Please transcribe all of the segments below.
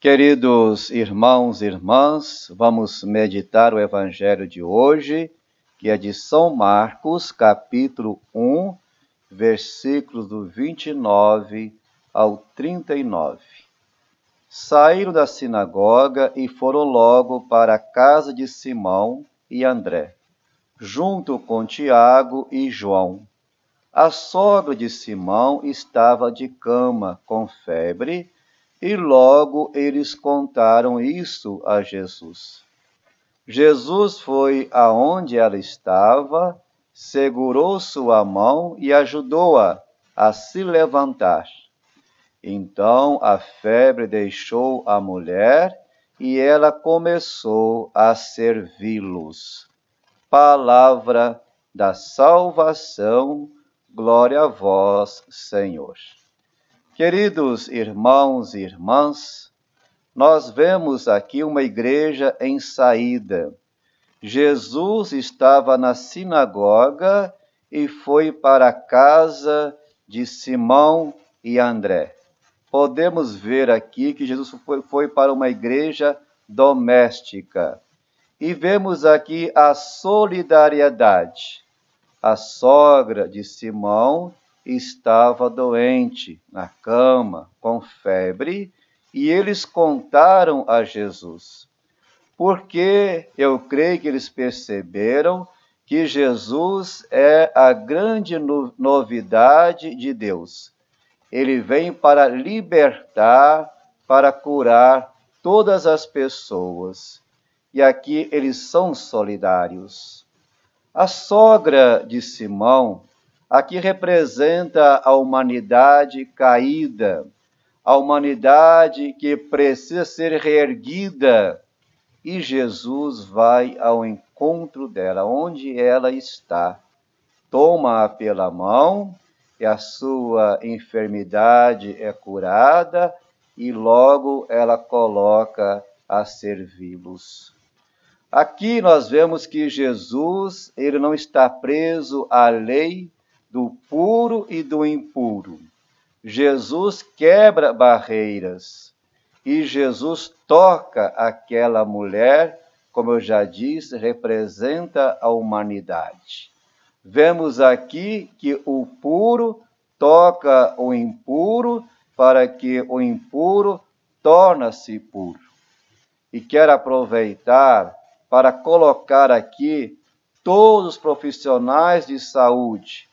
Queridos irmãos e irmãs, vamos meditar o evangelho de hoje, que é de São Marcos, capítulo 1, versículos do 29 ao 39. Saíram da sinagoga e foram logo para a casa de Simão e André, junto com Tiago e João. A sogra de Simão estava de cama com febre e logo eles contaram isso a Jesus. Jesus foi aonde ela estava, segurou sua mão e ajudou-a a se levantar. Então a febre deixou a mulher e ela começou a servi-los. Palavra da salvação, glória a vós, Senhor. Queridos irmãos e irmãs, nós vemos aqui uma igreja em saída. Jesus estava na sinagoga e foi para a casa de Simão e André. Podemos ver aqui que Jesus foi, para uma igreja doméstica. E vemos aqui a solidariedade. A sogra de Simão estava doente, na cama, com febre, e eles contaram a Jesus. Porque eu creio que eles perceberam que Jesus é a grande novidade de Deus. Ele vem para libertar, para curar todas as pessoas. E aqui eles são solidários. A sogra de Simão aqui representa a humanidade caída, a humanidade que precisa ser reerguida. E Jesus vai ao encontro dela, onde ela está. Toma-a pela mão e a sua enfermidade é curada e logo ela coloca a servi-los. Aqui nós vemos que Jesus, ele não está preso à lei, do puro e do impuro. Jesus quebra barreiras e Jesus toca aquela mulher, como eu já disse, representa a humanidade. Vemos aqui que o puro toca o impuro para que o impuro torna-se puro. E quero aproveitar para colocar aqui todos os profissionais de saúde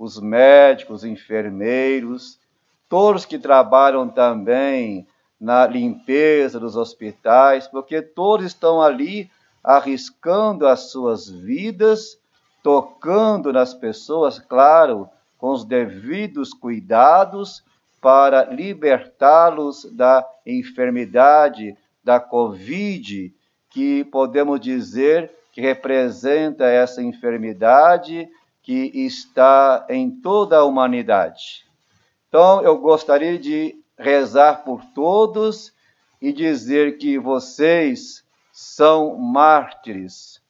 os médicos, os enfermeiros, todos que trabalham também na limpeza dos hospitais, porque todos estão ali arriscando as suas vidas, tocando nas pessoas, claro, com os devidos cuidados para libertá-los da enfermidade da Covid, que podemos dizer que representa essa enfermidade que está em toda a humanidade. Então, eu gostaria de rezar por todos e dizer que vocês são mártires.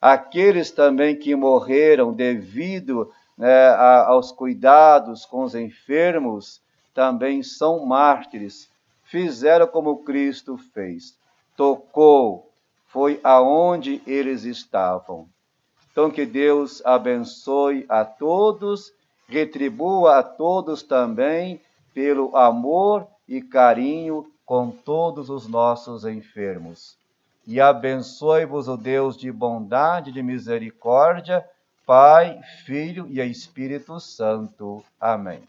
Aqueles também que morreram devido né, aos cuidados com os enfermos também são mártires. Fizeram como Cristo fez. Tocou, foi aonde eles estavam. Então, que Deus abençoe a todos, retribua a todos também pelo amor e carinho com todos os nossos enfermos. E abençoe-vos o Deus de bondade e de misericórdia, Pai, Filho e Espírito Santo. Amém.